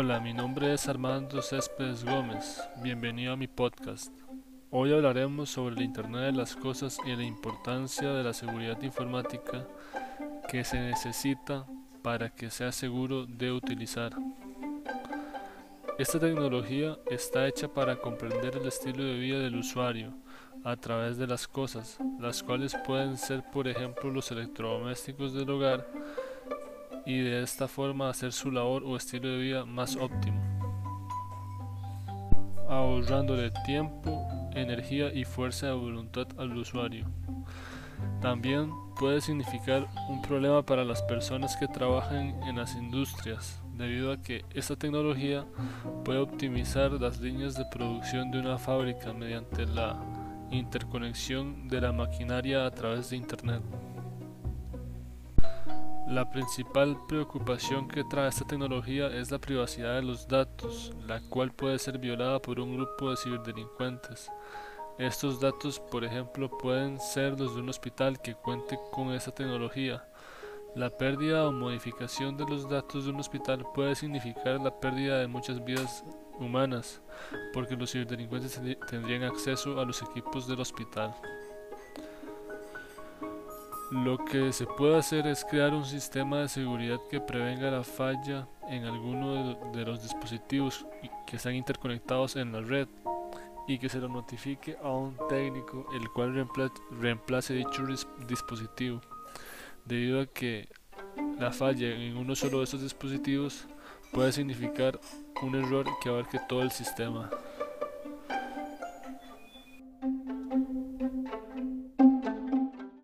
Hola, mi nombre es Armando Céspedes Gómez. Bienvenido a mi podcast. Hoy hablaremos sobre el Internet de las Cosas y la importancia de la seguridad informática que se necesita para que sea seguro de utilizar. Esta tecnología está hecha para comprender el estilo de vida del usuario a través de las cosas, las cuales pueden ser por ejemplo los electrodomésticos del hogar, y de esta forma hacer su labor o estilo de vida más óptimo, ahorrándole tiempo, energía y fuerza de voluntad al usuario. También puede significar un problema para las personas que trabajan en las industrias, debido a que esta tecnología puede optimizar las líneas de producción de una fábrica mediante la interconexión de la maquinaria a través de Internet. La principal preocupación que trae esta tecnología es la privacidad de los datos, la cual puede ser violada por un grupo de ciberdelincuentes. Estos datos, por ejemplo, pueden ser los de un hospital que cuente con esta tecnología. La pérdida o modificación de los datos de un hospital puede significar la pérdida de muchas vidas humanas, porque los ciberdelincuentes tendrían acceso a los equipos del hospital. Lo que se puede hacer es crear un sistema de seguridad que prevenga la falla en alguno de los dispositivos que están interconectados en la red y que se lo notifique a un técnico el cual reemplace dicho dispositivo debido a que la falla en uno solo de estos dispositivos puede significar un error que abarque todo el sistema.